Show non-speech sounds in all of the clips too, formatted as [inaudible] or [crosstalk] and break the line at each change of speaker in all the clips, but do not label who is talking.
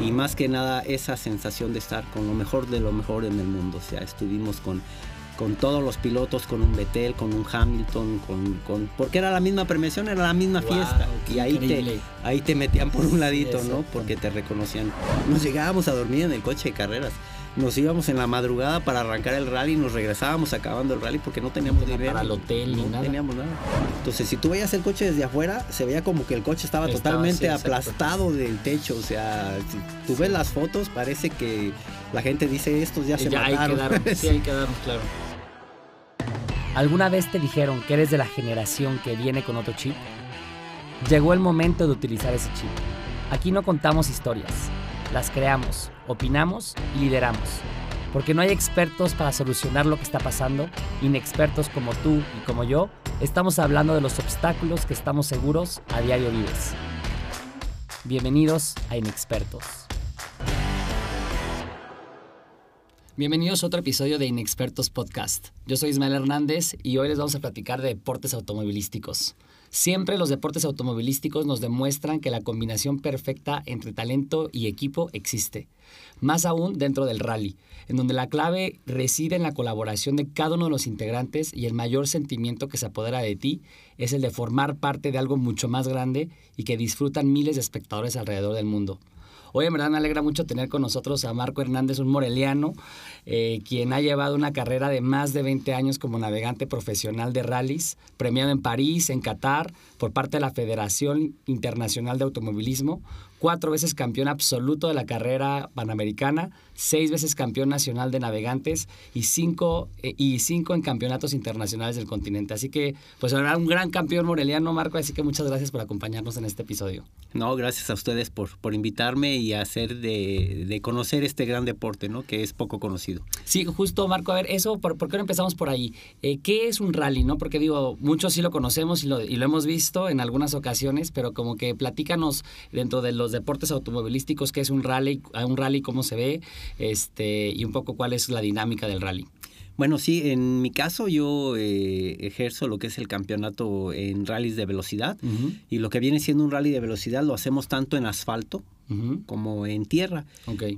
y más que nada esa sensación de estar con lo mejor de lo mejor en el mundo. O sea, estuvimos con con todos los pilotos, con un Betel, con un Hamilton, con, con porque era la misma premiación, era la misma fiesta. Y ahí te, ahí te metían por un ladito, ¿no? Porque te reconocían. Nos llegábamos a dormir en el coche de carreras. Nos íbamos en la madrugada para arrancar el rally y nos regresábamos acabando el rally porque no teníamos
dinero. Para el hotel
ni
nada.
teníamos nada. Entonces, si tú veías el coche desde afuera, se veía como que el coche estaba, totalmente aplastado del techo. O sea, si tú ves las fotos, parece que la gente dice estos ya se ya mataron.
Hay [laughs] sí, hay que darnos claro. ¿Alguna vez te dijeron que eres de la generación que viene con otro chip? Llegó el momento de utilizar ese chip. Aquí no contamos historias, las creamos, opinamos y lideramos. Porque no hay expertos para solucionar lo que está pasando, inexpertos como tú y como yo, estamos hablando de los obstáculos que estamos seguros a diario vives. Bienvenidos a Inexpertos. Bienvenidos a otro episodio de Inexpertos Podcast. Yo soy Ismael Hernández y hoy les vamos a platicar de deportes automovilísticos. Siempre los deportes automovilísticos nos demuestran que la combinación perfecta entre talento y equipo existe. Más aún dentro del rally, en donde la clave reside en la colaboración de cada uno de los integrantes y el mayor sentimiento que se apodera de ti es el de formar parte de algo mucho más grande y que disfrutan miles de espectadores alrededor del mundo. Hoy en verdad me alegra mucho tener con nosotros a Marco Hernández, un moreliano, eh, quien ha llevado una carrera de más de 20 años como navegante profesional de rallies, premiado en París, en Qatar, por parte de la Federación Internacional de Automovilismo, cuatro veces campeón absoluto de la carrera panamericana, seis veces campeón nacional de navegantes y cinco, eh, y cinco en campeonatos internacionales del continente. Así que, pues, era un gran campeón moreliano, Marco, así que muchas gracias por acompañarnos en este episodio.
No, gracias a ustedes por, por invitarme y hacer de, de conocer este gran deporte, ¿no? Que es poco conocido.
Sí, justo, Marco, a ver, eso, ¿por, qué no empezamos por ahí? Eh, ¿Qué es un rally, no? Porque digo, muchos sí lo conocemos y lo, y lo hemos visto en algunas ocasiones, pero como que platícanos dentro de los deportes automovilísticos qué es un rally, un rally cómo se ve, este, y un poco cuál es la dinámica del rally.
Bueno, sí, en mi caso yo eh, ejerzo lo que es el campeonato en rallies de velocidad y lo que viene siendo un rally de velocidad lo hacemos tanto en asfalto como en tierra.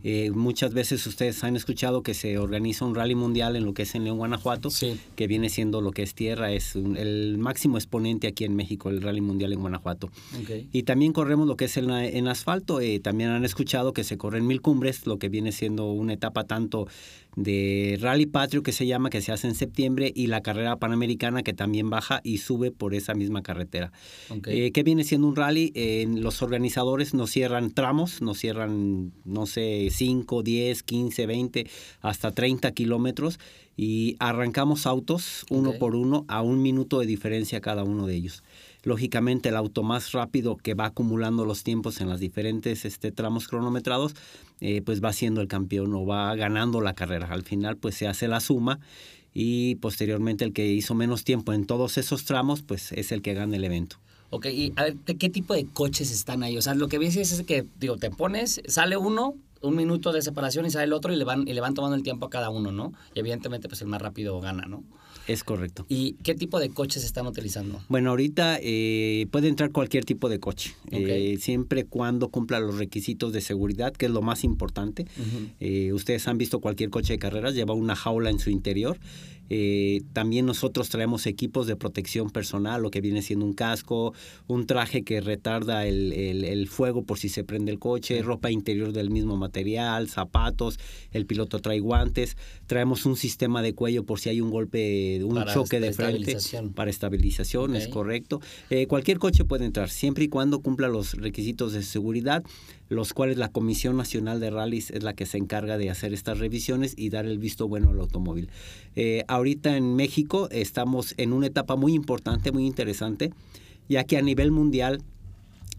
Eh, muchas veces ustedes han escuchado que se organiza un rally mundial en lo que es en León, Guanajuato, que viene siendo lo que es tierra, es el máximo exponente aquí en México, el rally mundial en Guanajuato. Y también corremos lo que es en, en asfalto, eh, también han escuchado que se corren mil cumbres, lo que viene siendo una etapa tanto de Rally Patrio que se llama, que se hace en septiembre, y la carrera panamericana que también baja y sube por esa misma carretera. Eh, ¿Qué viene siendo un rally? los organizadores nos cierran tramos, nos cierran, no sé, 5, 10, 15, 20, hasta 30 kilómetros y arrancamos autos uno por uno a un minuto de diferencia cada uno de ellos. Lógicamente el auto más rápido que va acumulando los tiempos en las diferentes este, tramos cronometrados, eh, pues va siendo el campeón o va ganando la carrera. Al final pues se hace la suma y posteriormente el que hizo menos tiempo en todos esos tramos pues es el que gana el evento.
Ok, y a ver, ¿qué tipo de coches están ahí? O sea, lo que ves es que, digo, te pones, sale uno, un minuto de separación y sale el otro y le van, y le van tomando el tiempo a cada uno, ¿no? Y evidentemente, pues el más rápido gana, ¿no?
Es correcto.
¿Y qué tipo de coches están utilizando?
Bueno, ahorita eh, puede entrar cualquier tipo de coche, eh, siempre cuando cumpla los requisitos de seguridad, que es lo más importante. Eh, ustedes han visto cualquier coche de carreras, lleva una jaula en su interior eh, también nosotros traemos equipos de protección personal, lo que viene siendo un casco, un traje que retarda el, el, fuego por si se prende el coche, ropa interior del mismo material, zapatos, el piloto trae guantes, traemos un sistema de cuello por si hay un golpe, un choque de frente para estabilización, es correcto. Eh, cualquier coche puede entrar, siempre y cuando cumpla los requisitos de seguridad los cuales la Comisión Nacional de Rallys es la que se encarga de hacer estas revisiones y dar el visto bueno al automóvil. Eh, ahorita en México estamos en una etapa muy importante, muy interesante, ya que a nivel mundial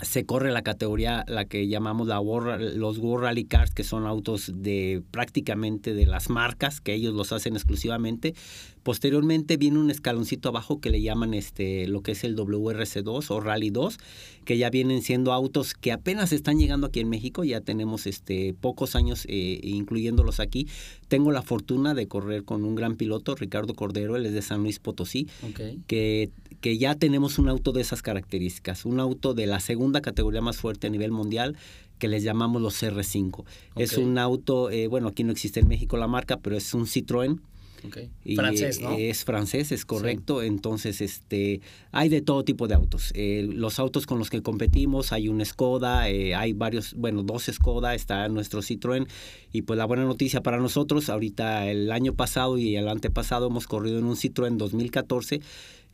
se corre la categoría, la que llamamos la los World Rally Cars, que son autos de prácticamente de las marcas, que ellos los hacen exclusivamente. Posteriormente viene un escaloncito abajo que le llaman este, lo que es el WRC2 o Rally 2, que ya vienen siendo autos que apenas están llegando aquí en México, ya tenemos este, pocos años eh, incluyéndolos aquí. Tengo la fortuna de correr con un gran piloto, Ricardo Cordero, él es de San Luis Potosí, que, que ya tenemos un auto de esas características, un auto de la segunda categoría más fuerte a nivel mundial, que les llamamos los R5. Es un auto, eh, bueno, aquí no existe en México la marca, pero es un Citroën
francés, ¿no?
Es francés, es correcto. Entonces, este, hay de todo tipo de autos. Eh, los autos con los que competimos, hay un Skoda, eh, hay varios, bueno, dos Skoda, está nuestro Citroën. Y pues la buena noticia para nosotros, ahorita el año pasado y el antepasado hemos corrido en un Citroën 2014.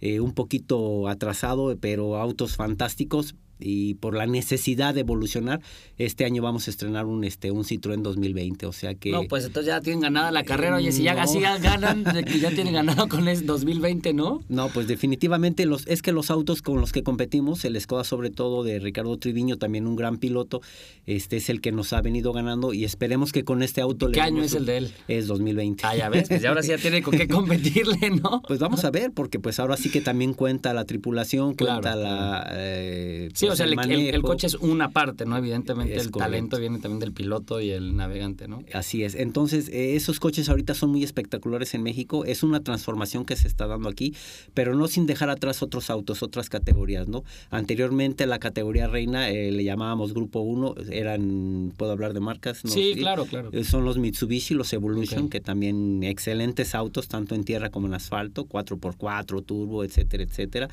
Eh, un poquito atrasado, pero autos fantásticos y por la necesidad de evolucionar, este año vamos a estrenar un este un Citroën 2020, o sea que
No, pues entonces ya tienen ganada la carrera, oye, si ya ganan, ya tienen ganado con el 2020, ¿no?
No, pues definitivamente los es que los autos con los que competimos, el Skoda sobre todo de Ricardo Triviño, también un gran piloto, este es el que nos ha venido ganando y esperemos que con este auto
¿Qué año es el de él?
Es 2020.
Ah, ya ves, pues ahora sí ya tiene con qué competirle, ¿no?
Pues vamos a ver, porque pues ahora sí que también cuenta la tripulación, cuenta la
eh, Sí, o sea, el, coche es una parte, ¿no? Evidentemente el talento viene también del piloto y el navegante, ¿no?
Así es. Entonces, eh, esos coches ahorita son muy espectaculares en México. Es una transformación que se está dando aquí, pero no sin dejar atrás otros autos, otras categorías, ¿no? Anteriormente la categoría reina eh, le llamábamos Grupo 1, eran, ¿puedo hablar de marcas?
Sí, claro, claro.
Eh, son los Mitsubishi, los Evolution, que también excelentes autos, tanto en tierra como en asfalto, 4x4, turbo, etcétera, etcétera.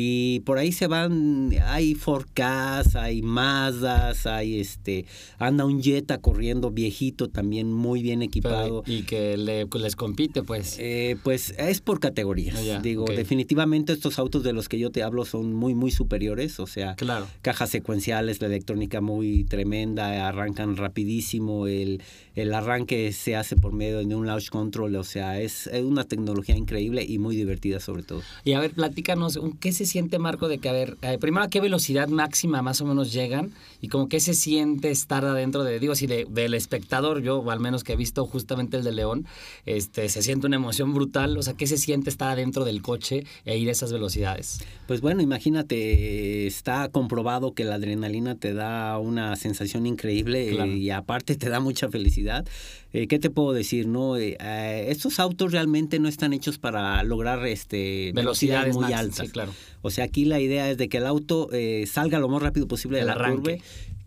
Y por ahí se van, hay Forcas, hay Mazdas, hay este, anda un Jetta corriendo viejito también muy bien equipado.
y que pues, les compite pues.
Eh, pues es por categorías. Ah, Digo, definitivamente estos autos de los que yo te hablo son muy, muy superiores, o sea,
claro.
cajas secuenciales, la electrónica muy tremenda, arrancan rapidísimo, el, el arranque se hace por medio de un launch control, o sea, es, una tecnología increíble y muy divertida sobre todo.
Y a ver, platícanos, ¿qué se siente, Marco, de que, a ver, eh, primero a qué velocidad máxima más o menos llegan y como qué se siente estar adentro de, digo, si del espectador, yo o al menos que he visto justamente el de León, este, se siente una emoción brutal, o sea, ¿qué se siente estar adentro del coche e ir a esas velocidades?
Pues bueno, imagínate, está comprobado que la adrenalina te da una sensación increíble y aparte te da mucha felicidad eh, ¿Qué te puedo decir? no eh, eh, Estos autos realmente no están hechos para lograr este, velocidades, muy altas.
claro.
O sea, aquí la idea es de que el auto salga lo más rápido posible de la curva,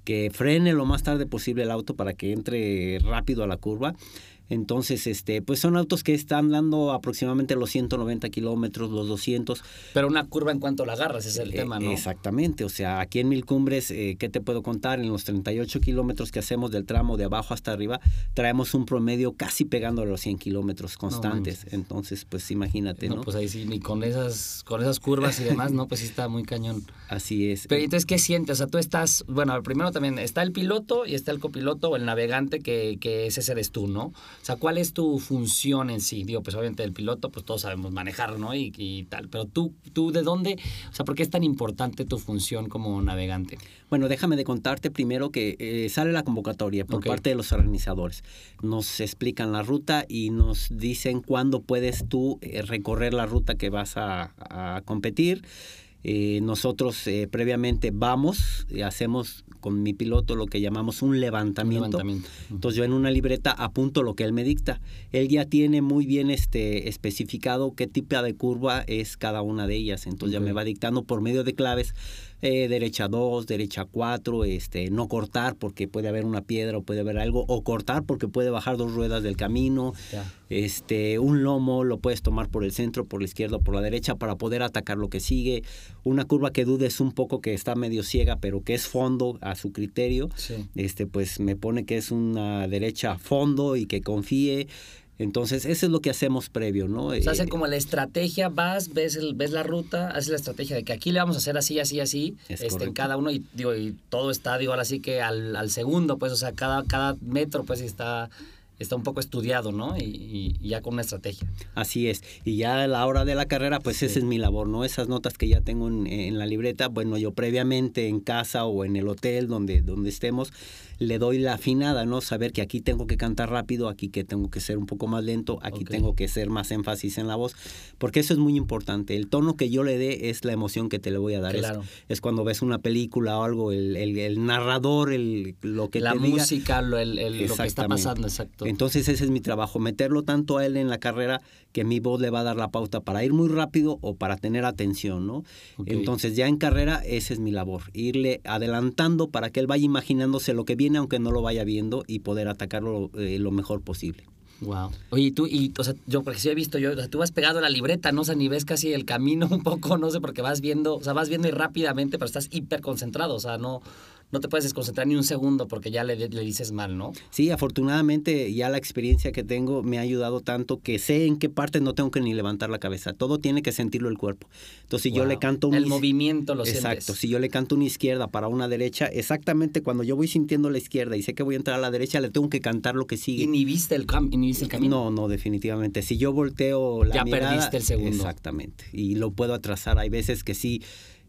que frene lo más tarde posible el auto para que entre rápido a la curva entonces, este, pues son autos que están dando aproximadamente los 190 kilómetros, los 200.
Pero una curva en cuanto la agarras es el eh, tema, ¿no?
Exactamente. O sea, aquí en Mil Cumbres, eh, ¿qué te puedo contar? En los 38 kilómetros que hacemos del tramo de abajo hasta arriba, traemos un promedio casi pegando a los 100 kilómetros constantes. Entonces, pues imagínate, ¿no?
Pues ahí sí, ni con esas, con esas curvas y demás, ¿no? Pues sí está muy cañón.
Así es.
Pero entonces, ¿qué sientes? O sea, tú estás, bueno, primero también está el piloto y está el copiloto o el navegante que, que ese eres tú, ¿no? O sea, ¿cuál es tu función en sí? Digo, pues obviamente el piloto, pues todos sabemos manejar, ¿no? Y, tal. Pero tú, tú, ¿de dónde? O sea, ¿por qué es tan importante tu función como navegante?
Bueno, déjame de contarte primero que eh, sale la convocatoria por parte de los organizadores. Nos explican la ruta y nos dicen cuándo puedes tú eh, recorrer la ruta que vas a, a competir. Eh, nosotros eh, previamente vamos y hacemos con mi piloto lo que llamamos un levantamiento. Entonces yo en una libreta apunto lo que él me dicta. Él ya tiene muy bien este especificado qué tipo de curva es cada una de ellas. Entonces ya me va dictando por medio de claves eh, derecha 2, derecha 4, este, no cortar porque puede haber una piedra o puede haber algo, o cortar porque puede bajar dos ruedas del camino. Este, un lomo lo puedes tomar por el centro, por la izquierda o por la derecha para poder atacar lo que sigue. Una curva que dudes un poco que está medio ciega, pero que es fondo a su criterio. Este, pues me pone que es una derecha fondo y que confíe. Entonces, eso es lo que hacemos previo, ¿no?
O sea, hacen como la estrategia, vas, ves, el, ves la ruta, haces la estrategia de que aquí le vamos a hacer así, así, así, este, en cada uno, y digo, y todo está, digo, ahora sí que al, al segundo, pues, o sea, cada, cada metro, pues, está está un poco estudiado, ¿no? Y, ya con una estrategia.
Así es. Y ya a la hora de la carrera, pues esa es mi labor, ¿no? Esas notas que ya tengo en, en, la libreta, bueno, yo previamente en casa o en el hotel donde, donde estemos, le doy la afinada, ¿no? Saber que aquí tengo que cantar rápido, aquí que tengo que ser un poco más lento, aquí tengo que ser más énfasis en la voz, porque eso es muy importante. El tono que yo le dé es la emoción que te le voy a dar. Es, cuando ves una película o algo, el, el, narrador, el, lo que
la
te
música, lo, el, lo que está pasando, exacto.
Entonces ese es mi trabajo, meterlo tanto a él en la carrera que mi voz le va a dar la pauta para ir muy rápido o para tener atención, ¿no? Entonces ya en carrera esa es mi labor, irle adelantando para que él vaya imaginándose lo que viene aunque no lo vaya viendo y poder atacarlo eh, lo mejor posible.
Wow. Oye, tú, y, o sea, yo, porque sí he visto, yo, tú vas pegado a la libreta, ¿no? O sea, ni ves casi el camino [laughs] un poco, no sé, porque vas viendo, o sea, vas viendo y rápidamente, pero estás hiper concentrado, o sea, no, no te puedes desconcentrar ni un segundo porque ya le, le, dices mal, ¿no?
Sí, afortunadamente ya la experiencia que tengo me ha ayudado tanto que sé en qué parte no tengo que ni levantar la cabeza. Todo tiene que sentirlo el cuerpo. Entonces, si yo le canto
un... El movimiento lo
Exacto. Si yo le canto una izquierda para una derecha, exactamente cuando yo voy sintiendo la izquierda y sé que voy a entrar a la derecha, le tengo que cantar lo que sigue.
¿Y ni viste el, cam el camino?
No, no, definitivamente. Si yo volteo la
ya
mirada...
Ya perdiste el segundo.
Exactamente. Y lo puedo atrasar. Hay veces que sí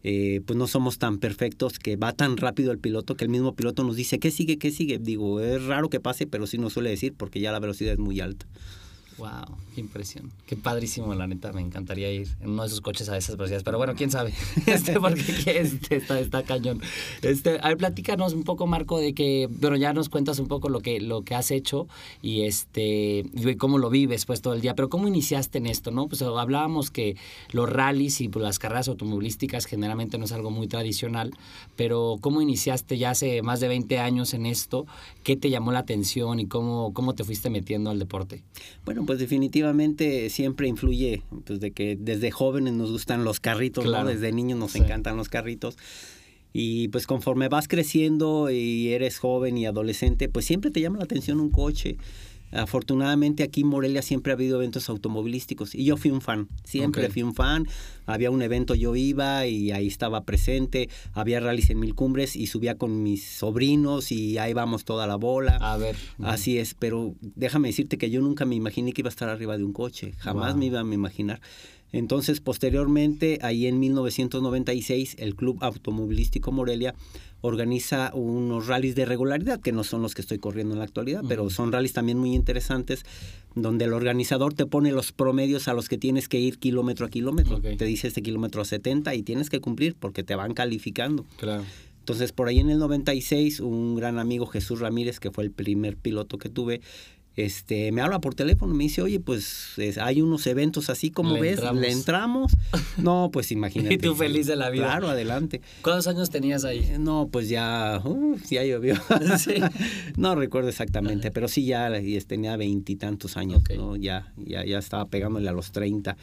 eh, pues no somos tan perfectos, que va tan rápido el piloto que el mismo piloto nos dice, ¿qué sigue? ¿Qué sigue? Digo, es raro que pase, pero sí nos suele decir porque ya la velocidad es muy alta.
Wow, qué impresión. Qué padrísimo, la neta. Me encantaría ir en uno de esos coches a esas velocidades. Pero bueno, quién sabe. [laughs] Este, porque este, está, cañón. Este, a ver, platícanos un poco, Marco, de que, bueno, ya nos cuentas un poco lo que, lo que has hecho y este y cómo lo vives pues todo el día. Pero cómo iniciaste en esto, ¿no? Pues hablábamos que los rallies y pues, las carreras automovilísticas generalmente no es algo muy tradicional, pero cómo iniciaste ya hace más de 20 años en esto, qué te llamó la atención y cómo, cómo te fuiste metiendo al deporte.
Bueno, pues definitivamente siempre influye, pues de que desde jóvenes nos gustan los carritos, Desde niños nos encantan los carritos. Y pues conforme vas creciendo y eres joven y adolescente, pues siempre te llama la atención un coche. Afortunadamente aquí en Morelia siempre ha habido eventos automovilísticos y yo fui un fan, siempre fui un fan. Había un evento, yo iba y ahí estaba presente. Había rallies en Mil Cumbres y subía con mis sobrinos y ahí vamos toda la bola.
A ver.
Así es, pero déjame decirte que yo nunca me imaginé que iba a estar arriba de un coche, jamás me iba a imaginar. Entonces, posteriormente, ahí en 1996, el Club Automovilístico Morelia organiza unos rallies de regularidad, que no son los que estoy corriendo en la actualidad, pero son rallies también muy interesantes, donde el organizador te pone los promedios a los que tienes que ir kilómetro a kilómetro. Te dice este kilómetro a 70 y tienes que cumplir porque te van calificando.
Claro.
Entonces, por ahí en el 96, un gran amigo, Jesús Ramírez, que fue el primer piloto que tuve, este, me habla por teléfono, me dice, oye, pues hay unos eventos así como ves, le entramos. [laughs] No, pues imagínate.
y tú feliz de la vida.
Claro, adelante.
¿Cuántos años tenías ahí?
Eh, no, pues ya, uh, ya llovió. [laughs] [laughs] no recuerdo exactamente, pero sí ya tenía veintitantos años, ¿no? Ya, ya, ya estaba pegándole a los treinta.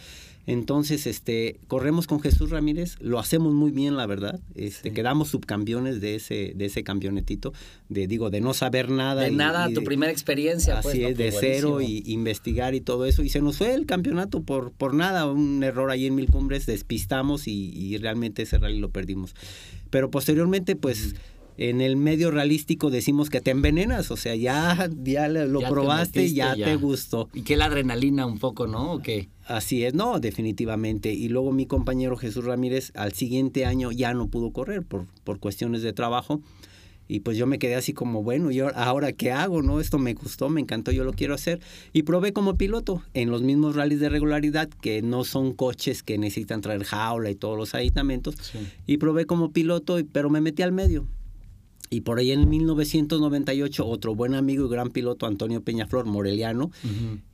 Entonces, este, corremos con Jesús Ramírez, lo hacemos muy bien, la verdad. Este, quedamos subcampeones de ese, de ese campeonetito, de digo, de no saber nada.
De nada, tu primera experiencia.
Pues, así es, de cero y investigar y todo eso. Y se nos fue el campeonato por, por nada, un error ahí en Mil Cumbres, despistamos y, realmente ese rally lo perdimos. Pero posteriormente, pues en el medio realístico decimos que te envenenas, o sea, ya, ya lo probaste, y ya, te gustó.
Y que la adrenalina un poco, ¿no? ¿O qué?
Así es, no, definitivamente. Y luego mi compañero Jesús Ramírez al siguiente año ya no pudo correr por, por cuestiones de trabajo. Y pues yo me quedé así como, bueno, ¿y ahora qué hago? ¿No? Esto me gustó, me encantó, yo lo quiero hacer. Y probé como piloto en los mismos rallies de regularidad, que no son coches que necesitan traer jaula y todos los aditamentos. Y probé como piloto, pero me metí al medio. Y por ahí en 1998, otro buen amigo y gran piloto, Antonio Peñaflor, moreliano,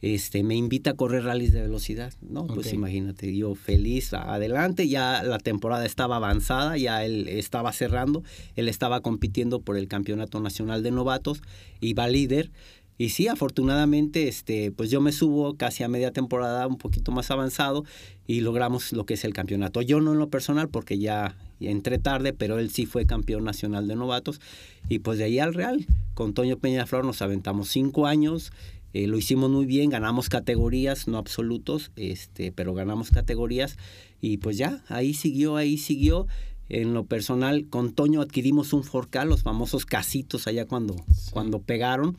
este, me invita a correr rallies de velocidad. No, pues imagínate, yo feliz, adelante, ya la temporada estaba avanzada, ya él estaba cerrando, él estaba compitiendo por el Campeonato Nacional de Novatos, iba líder. Y sí, afortunadamente, este, pues yo me subo casi a media temporada, un poquito más avanzado, y logramos lo que es el campeonato. Yo no en lo personal, porque ya entré tarde, pero él sí fue campeón nacional de novatos. Y pues de ahí al Real, con Toño Peñaflor nos aventamos cinco años, eh, lo hicimos muy bien, ganamos categorías, no absolutos, este, pero ganamos categorías. Y pues ya, ahí siguió, ahí siguió. En lo personal, con Toño adquirimos un forcal, los famosos casitos allá cuando, cuando pegaron.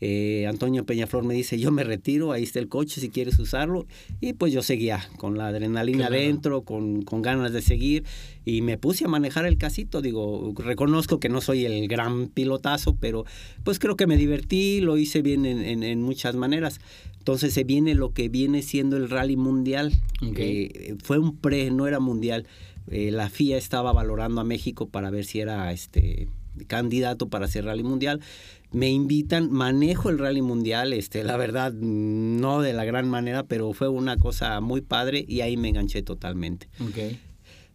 Eh, Antonio Peñaflor me dice, yo me retiro, ahí está el coche si quieres usarlo. Y pues yo seguía con la adrenalina adentro, con, con, ganas de seguir. Y me puse a manejar el casito. Digo, reconozco que no soy el gran pilotazo, pero pues creo que me divertí, lo hice bien en, en, muchas maneras. Entonces se viene lo que viene siendo el rally mundial. Eh, fue un pre, no era mundial. Eh, la FIA estaba valorando a México para ver si era este candidato para hacer rally mundial me invitan, manejo el rally mundial, este, la verdad, no de la gran manera, pero fue una cosa muy padre y ahí me enganché totalmente.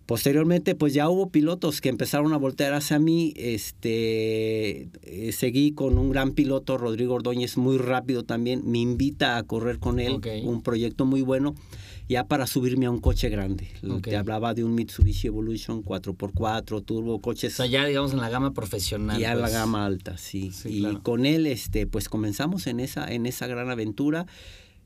Posteriormente, pues ya hubo pilotos que empezaron a voltear hacia mí. Este, eh, seguí con un gran piloto, Rodrigo Ordóñez, muy rápido también. Me invita a correr con él, un proyecto muy bueno ya para subirme a un coche grande. Te hablaba de un Mitsubishi Evolution 4x4, turbo, coches.
O sea, ya digamos en la gama profesional.
Ya en la pues. gama alta, sí. y con él, este, pues comenzamos en esa, en esa gran aventura.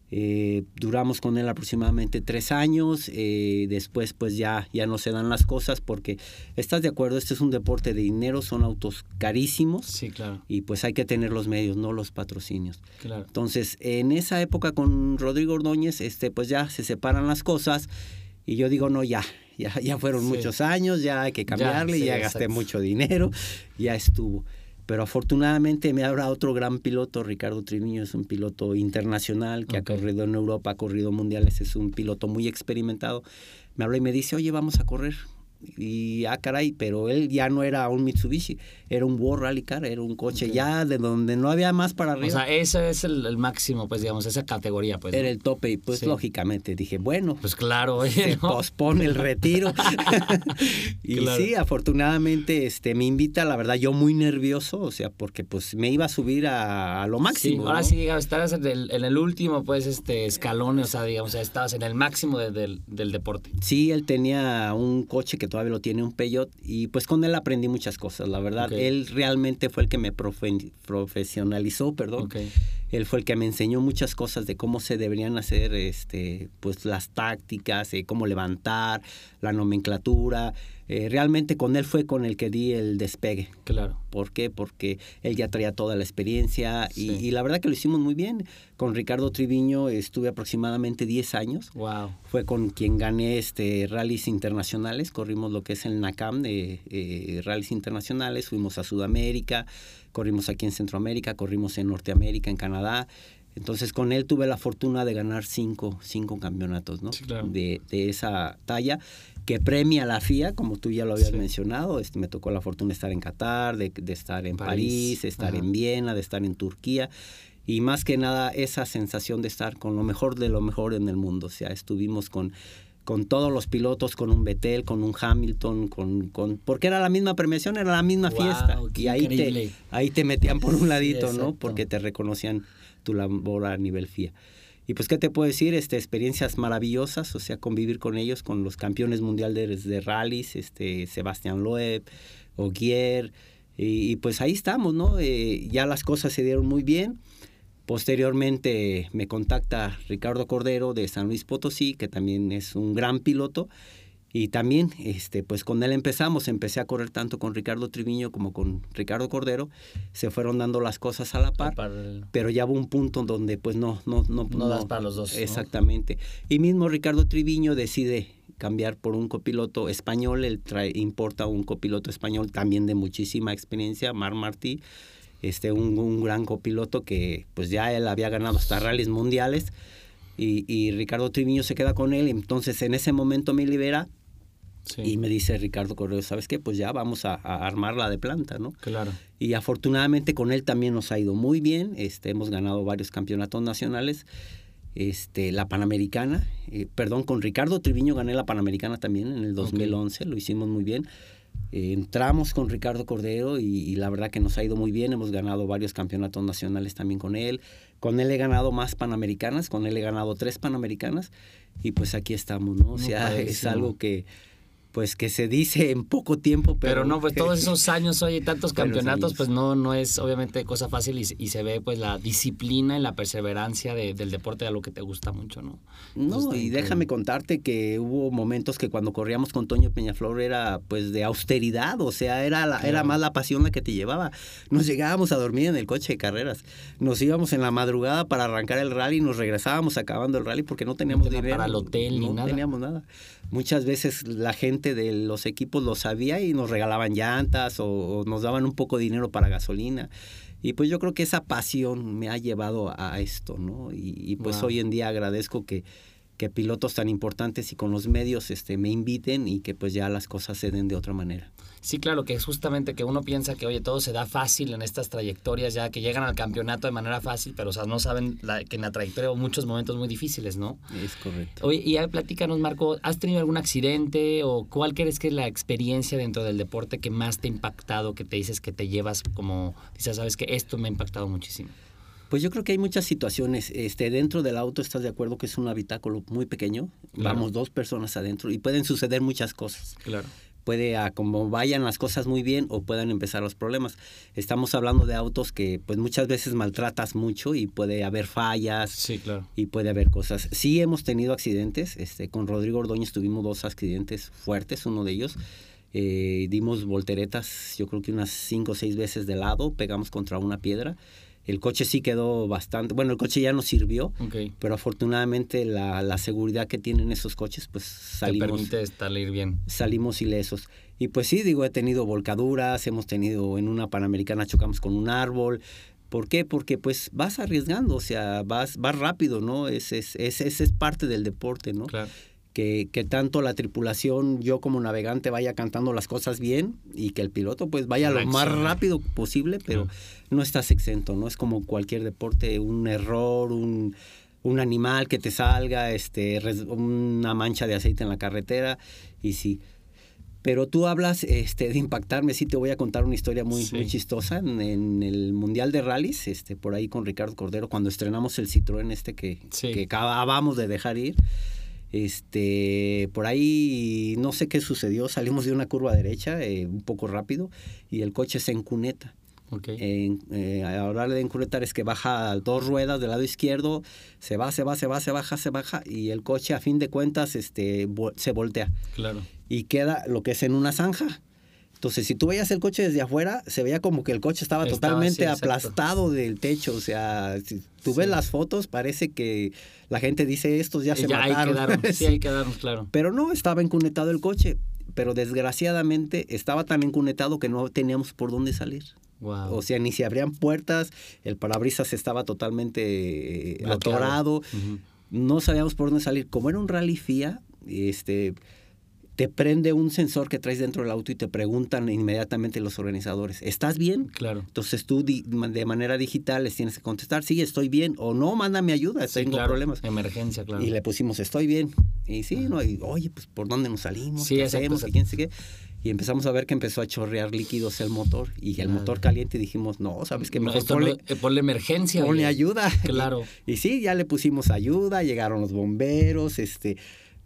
Eh, duramos con él aproximadamente tres años, eh, después pues ya, ya no se dan las cosas porque estás de acuerdo, este es un deporte de dinero, son autos carísimos
sí, claro.
y pues hay que tener los medios, no los patrocinios. Claro. Entonces, en esa época con Rodrigo Ordóñez, este, pues ya se separan las cosas y yo digo, no, ya, ya, ya fueron muchos años, ya hay que cambiarle, ya, gasté mucho dinero, ya estuvo. Pero afortunadamente me habla otro gran piloto, Ricardo Triviño, es un piloto internacional que ha corrido en Europa, ha corrido mundiales, es un piloto muy experimentado. Me habla y me dice, oye, vamos a correr. Y ah, caray, pero él ya no era un Mitsubishi, era un World Rally Car, era un coche ya de donde no había más para arriba. O
sea, ese es el, máximo, pues digamos, esa categoría, pues.
Era el tope, y pues lógicamente dije, bueno.
Pues claro,
se pospone el retiro. [laughs] [laughs] y sí, afortunadamente este, me invita, la verdad, yo muy nervioso, o sea, porque pues me iba a subir a, lo máximo.
ahora sí, digamos, estabas en el, en el, último, pues, este escalón, o sea, digamos, estabas en el máximo del, del deporte.
Sí, él tenía un coche que todavía lo tiene, un Peyot, y pues con él aprendí muchas cosas, la verdad. Él realmente fue el que me profesionalizó, perdón. Él fue el que me enseñó muchas cosas de cómo se deberían hacer este, pues, las tácticas, eh, cómo levantar, la nomenclatura. Eh, realmente con él fue con el que di el despegue.
Claro.
¿Por qué? Porque él ya traía toda la experiencia y, la verdad que lo hicimos muy bien. Con Ricardo Triviño estuve aproximadamente 10 años.
Wow.
Fue con quien gané este rallies internacionales. Corrimos lo que es el NACAM de eh, rallies internacionales. Fuimos a Sudamérica, corrimos aquí en Centroamérica, corrimos en Norteamérica, en Canadá. Entonces con él tuve la fortuna de ganar cinco, cinco campeonatos ¿no? de, de, esa talla que premia la FIA, como tú ya lo habías mencionado. Este, me tocó la fortuna de estar en Qatar, de, estar en París, de estar en Viena, de estar en Turquía. Y más que nada esa sensación de estar con lo mejor de lo mejor en el mundo. O sea, estuvimos con, con todos los pilotos, con un Vettel, con un Hamilton, con, con porque era la misma premiación, era la misma fiesta. Y ahí te, ahí te metían por un ladito, ¿no? Porque te reconocían tu labor a nivel FIA. Y pues, ¿qué te puedo decir? Este, experiencias maravillosas, o sea, convivir con ellos, con los campeones mundiales de, rallies, este, Sebastián Loeb, Ogier, y, y, pues ahí estamos, ¿no? Eh, ya las cosas se dieron muy bien. Posteriormente me contacta Ricardo Cordero de San Luis Potosí, que también es un gran piloto, y también, este, pues con él empezamos, empecé a correr tanto con Ricardo Triviño como con Ricardo Cordero, se fueron dando las cosas a la par, pero ya hubo un punto donde pues no, no, no,
no, das para los dos.
Exactamente. Y mismo Ricardo Triviño decide cambiar por un copiloto español, él trae, importa un copiloto español también de muchísima experiencia, Mar Martí, este, un, un gran copiloto que pues ya él había ganado hasta rallies mundiales. Y, y, Ricardo Triviño se queda con él, entonces en ese momento me libera y me dice Ricardo Correo, ¿sabes qué? Pues ya vamos a, armarla de planta, ¿no?
Claro.
Y afortunadamente con él también nos ha ido muy bien. Este, hemos ganado varios campeonatos nacionales. Este, la Panamericana, eh, perdón, con Ricardo Triviño gané la Panamericana también en el 2011, lo hicimos muy bien. Eh, entramos con Ricardo Cordero y, y, la verdad que nos ha ido muy bien. Hemos ganado varios campeonatos nacionales también con él. Con él he ganado más panamericanas, con él he ganado tres panamericanas y pues aquí estamos, ¿no? O sea, es algo que pues que se dice en poco tiempo, pero...
Pero no, pues todos esos [laughs] años, oye, tantos campeonatos, pues no, no es obviamente cosa fácil y, se ve pues la disciplina y la perseverancia del deporte a lo que te gusta mucho, ¿no?
No, y déjame contarte que hubo momentos que cuando corríamos con Toño Peñaflor era pues de austeridad, o sea, era, la, era más la pasión la que te llevaba. Nos llegábamos a dormir en el coche de carreras, nos íbamos en la madrugada para arrancar el rally y nos regresábamos acabando el rally porque no teníamos dinero.
Para el hotel
ni
nada.
No teníamos nada. Muchas veces la gente de los equipos lo sabía y nos regalaban llantas o, nos daban un poco de dinero para gasolina. Y pues yo creo que esa pasión me ha llevado a esto, ¿no? Y, pues hoy en día agradezco que, que pilotos tan importantes y con los medios este, me inviten y que pues ya las cosas se den de otra manera.
Sí, claro, que es justamente que uno piensa que, oye, todo se da fácil en estas trayectorias, ya que llegan al campeonato de manera fácil, pero o sea, no saben que en la trayectoria hay muchos momentos muy difíciles, ¿no?
Es correcto.
Oye, y ahí platícanos, Marco, ¿has tenido algún accidente o cuál crees que es la experiencia dentro del deporte que más te ha impactado, que te dices que te llevas como, dices, sabes que esto me ha impactado muchísimo?
Pues yo creo que hay muchas situaciones. Este, dentro del auto estás de acuerdo que es un habitáculo muy pequeño. Vamos dos personas adentro y pueden suceder muchas cosas.
Claro
puede a como vayan las cosas muy bien o puedan empezar los problemas. Estamos hablando de autos que pues muchas veces maltratas mucho y puede haber fallas
sí, claro.
y puede haber cosas. Sí hemos tenido accidentes, este con Rodrigo Ordóñez tuvimos dos accidentes fuertes, uno de ellos eh, dimos volteretas, yo creo que unas cinco o seis veces de lado, pegamos contra una piedra el coche sí quedó bastante, bueno, el coche ya no sirvió, pero afortunadamente la, la, seguridad que tienen esos coches, pues salimos.
Te permite salir bien.
Salimos ilesos. Y pues sí, digo, he tenido volcaduras, hemos tenido en una Panamericana chocamos con un árbol. ¿Por qué? Porque pues vas arriesgando, o sea, vas, vas rápido, ¿no? Ese es, es, es parte del deporte, ¿no?
Claro
que, tanto la tripulación, yo como navegante, vaya cantando las cosas bien y que el piloto pues vaya lo más rápido posible, pero no estás exento, ¿no? Es como cualquier deporte, un error, un, un animal que te salga, este, una mancha de aceite en la carretera y sí. Pero tú hablas este, de impactarme, sí te voy a contar una historia muy, muy chistosa. En, el Mundial de Rallys, este, por ahí con Ricardo Cordero, cuando estrenamos el Citroën este que, que acabamos de dejar ir, este, por ahí no sé qué sucedió, salimos de una curva derecha eh, un poco rápido y el coche se encuneta.
Okay.
Eh, a hablar de encunetar es que baja dos ruedas del lado izquierdo, se va, se va, se va, se baja, se baja y el coche a fin de cuentas este, se voltea.
Claro.
Y queda lo que es en una zanja. Entonces, si tú veías el coche desde afuera, se veía como que el coche estaba, totalmente aplastado del techo. O sea, si tú ves las fotos, parece que la gente dice, estos ya se mataron.
sí, ahí quedaron, [laughs] claro.
Pero no, estaba encunetado el coche. Pero desgraciadamente estaba tan encunetado que no teníamos por dónde salir. O sea, ni se abrían puertas, el parabrisas estaba totalmente eh, atorado. No sabíamos por dónde salir. Como era un rally FIA, este te prende un sensor que traes dentro del auto y te preguntan inmediatamente los organizadores, ¿estás bien?
Claro.
Entonces tú de manera digital les tienes que contestar, sí, estoy bien, o no, mándame ayuda, tengo problemas.
Emergencia, claro.
Y le pusimos, estoy bien. Y sí, no, y, oye, pues ¿por dónde nos salimos?
Sí,
¿Qué hacemos? ¿Y quién sé qué? Y empezamos a ver que empezó a chorrear líquidos el motor y el motor caliente y dijimos, no, sabes que mejor
ponle, ponle, emergencia.
Ponle ayuda. [laughs]
Claro.
Y, y, sí, ya le pusimos ayuda, llegaron los bomberos, este,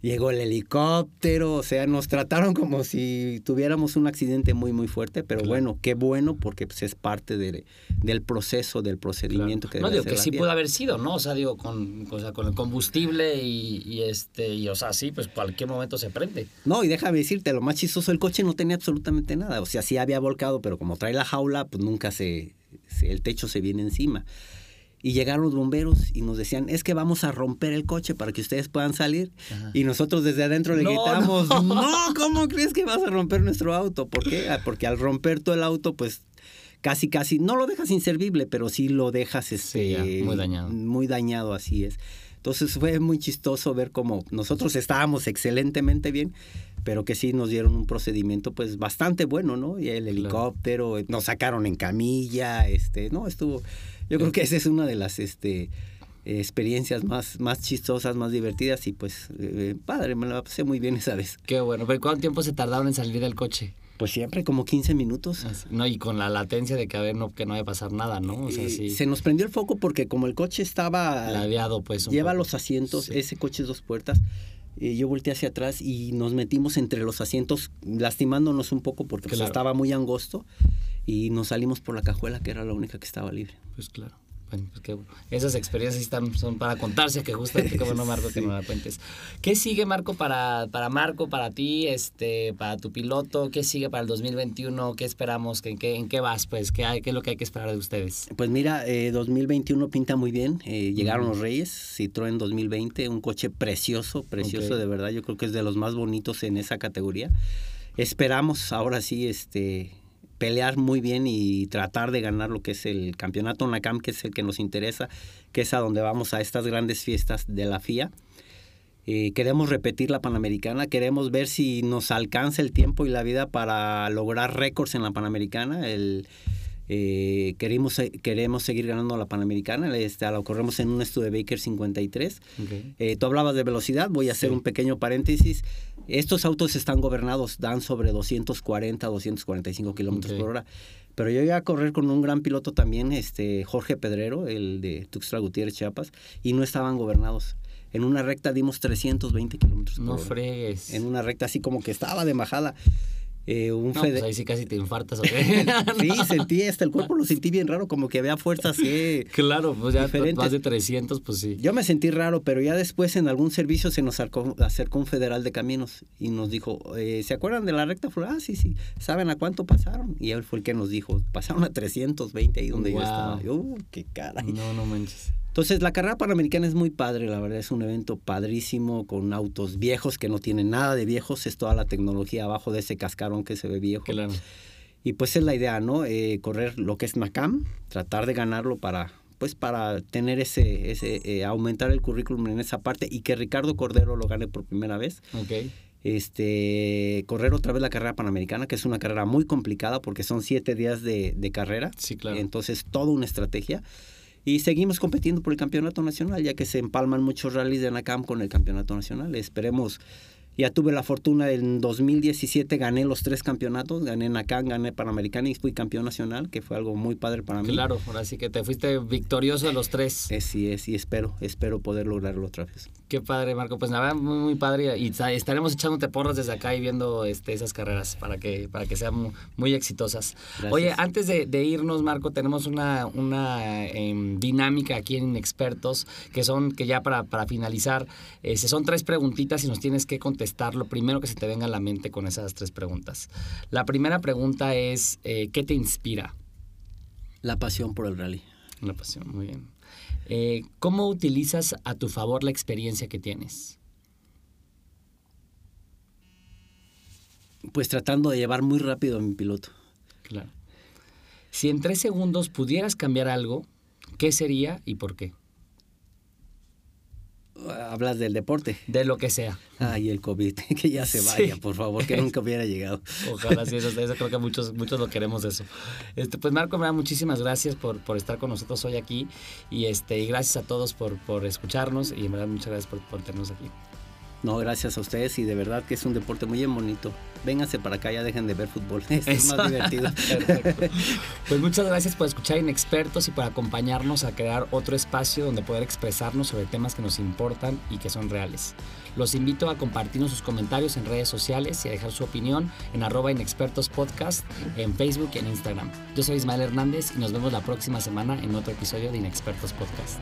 llegó el helicóptero, o sea, nos trataron como si tuviéramos un accidente muy, muy fuerte, pero bueno, qué bueno porque pues, es parte de, del proceso, del procedimiento que
No, digo que sí puede haber sido, ¿no? O sea, digo, con, con el combustible y, este, y o sea, sí, pues cualquier momento se prende.
No, y déjame decirte, lo más chistoso, el coche no tenía absolutamente nada, o sea, sí había volcado, pero como trae la jaula, pues nunca se, se el techo se viene encima. Y llegaron los bomberos y nos decían, es que vamos a romper el coche para que ustedes puedan salir. Y nosotros desde adentro le gritamos, no. ¿cómo crees que vas a romper nuestro auto? ¿Por qué? Ah, porque al romper todo el auto, pues casi, casi, no lo dejas inservible, pero sí lo dejas este,
muy dañado.
Muy dañado, así es. Entonces fue muy chistoso ver cómo nosotros estábamos excelentemente bien, pero que sí nos dieron un procedimiento pues bastante bueno, ¿no? Y el helicóptero, nos sacaron en camilla, este, no, estuvo yo creo que esa es una de las este, experiencias más, más chistosas, más divertidas y pues eh, padre, me la pasé muy bien esa vez.
Qué bueno, pero ¿cuánto tiempo se tardaron en salir del coche?
Pues siempre como 15 minutos.
Ah, no, y con la latencia de que a ver, no, que no vaya a pasar nada, ¿no? O sea, sí.
Se nos prendió el foco porque como el coche estaba...
Ladeado, pues.
lleva los asientos, ese coche es dos puertas, eh, yo volteé hacia atrás y nos metimos entre los asientos, lastimándonos un poco porque pues, estaba muy angosto y nos salimos por la cajuela que era la única que estaba libre.
Pues claro. Pues esas experiencias están, son para contarse, que justamente qué bueno, [laughs] Marco, que no la cuentes. ¿Qué sigue, Marco, para, para Marco, para ti, este, para tu piloto? ¿Qué sigue para el 2021? ¿Qué esperamos? ¿En qué, en qué vas? Pues, ¿qué, hay, ¿qué es lo que hay que esperar de ustedes?
Pues mira, 2021 eh, pinta muy bien. Eh, llegaron los Reyes, Citroën 2020, un coche precioso, precioso de verdad. Yo creo que es de los más bonitos en esa categoría. Esperamos ahora sí, este pelear muy bien y tratar de ganar lo que es el campeonato NACAM, que es el que nos interesa, que es a donde vamos a estas grandes fiestas de la FIA. Eh, queremos repetir la Panamericana, queremos ver si nos alcanza el tiempo y la vida para lograr récords en la Panamericana. El, eh, queremos, queremos seguir ganando la Panamericana, este, lo corremos en un Studebaker 53. Eh, tú hablabas de velocidad, voy a hacer un pequeño paréntesis. Estos autos están gobernados, dan sobre 240, 245 kilómetros por hora. Pero yo iba a correr con un gran piloto también, este Jorge Pedrero, el de Tuxtla Gutiérrez, Chiapas, y no estaban gobernados. En una recta dimos 320 kilómetros por
hora. No fregues.
En una recta así como que estaba de bajada.
Eh, un no, pues ahí sí casi te infartas, ¿o [laughs]
sí, [laughs] sentí hasta el cuerpo lo sentí bien raro, como que había fuerzas así.
Claro, pues ya más de 300, pues sí.
Yo me sentí raro, pero ya después en algún servicio se nos acercó, un federal de caminos y nos dijo, eh, ¿se acuerdan de la recta? Ah, sí, sí. ¿Saben a cuánto pasaron? Y él fue el que nos dijo, pasaron a 320 ahí donde yo estaba. uh, qué cara.
No, no manches.
Entonces, la carrera panamericana es muy padre, la verdad, es un evento padrísimo con autos viejos que no tienen nada de viejos, es toda la tecnología abajo de ese cascarón que se ve viejo.
Claro.
Y pues es la idea, ¿no? Eh, correr lo que es NACAM, tratar de ganarlo para, pues para tener ese, ese eh, aumentar el currículum en esa parte y que Ricardo Cordero lo gane por primera vez.
Okay.
Este, correr otra vez la carrera panamericana, que es una carrera muy complicada porque son siete días de, de carrera.
Sí, claro.
Entonces, toda una estrategia. Y seguimos compitiendo por el campeonato nacional, ya que se empalman muchos rallies de NACAM con el campeonato nacional. Esperemos ya tuve la fortuna en 2017 gané los tres campeonatos, gané NACAN, gané Panamericana y fui campeón nacional, que fue algo muy padre para mí.
Claro, ahora sí que te fuiste victorioso de los tres.
Eh, sí, es, y espero, espero poder lograrlo otra vez.
Qué padre, Marco. Pues nada, muy, muy padre. Y estaremos echándote porras desde acá y viendo este, esas carreras para que, para que sean muy, exitosas. Oye, antes de, irnos, Marco, tenemos una, una em, dinámica aquí en Expertos, que son, que ya para, para finalizar, eh, son tres preguntitas y nos tienes que contestar contestar lo primero que se te venga a la mente con esas tres preguntas. La primera pregunta es, eh, ¿qué te inspira?
La pasión por el rally.
La pasión, muy bien. Eh, ¿Cómo utilizas a tu favor la experiencia que tienes?
Pues tratando de llevar muy rápido a mi piloto.
Claro. Si en tres segundos pudieras cambiar algo, ¿qué sería y por qué?
Hablas del deporte.
De lo que sea.
Ay, el COVID, [laughs] que ya se vaya, por favor, que nunca hubiera llegado.
Ojalá sí, [laughs] eso, creo que muchos, muchos lo queremos eso. Este, pues Marco, muchísimas gracias por, por estar con nosotros hoy aquí y, este, y gracias a todos por, por escucharnos y en verdad muchas gracias por, por tenernos aquí.
No, gracias a ustedes y de verdad que es un deporte muy bonito. Vénganse para acá, ya dejen de ver fútbol. [laughs] Es más divertido. [laughs]
Pues muchas gracias por escuchar Inexpertos y por acompañarnos a crear otro espacio donde poder expresarnos sobre temas que nos importan y que son reales. Los invito a compartirnos sus comentarios en redes sociales y a dejar su opinión en arroba Inexpertos Podcast en Facebook y en Instagram. Yo soy Ismael Hernández y nos vemos la próxima semana en otro episodio de Inexpertos Podcast.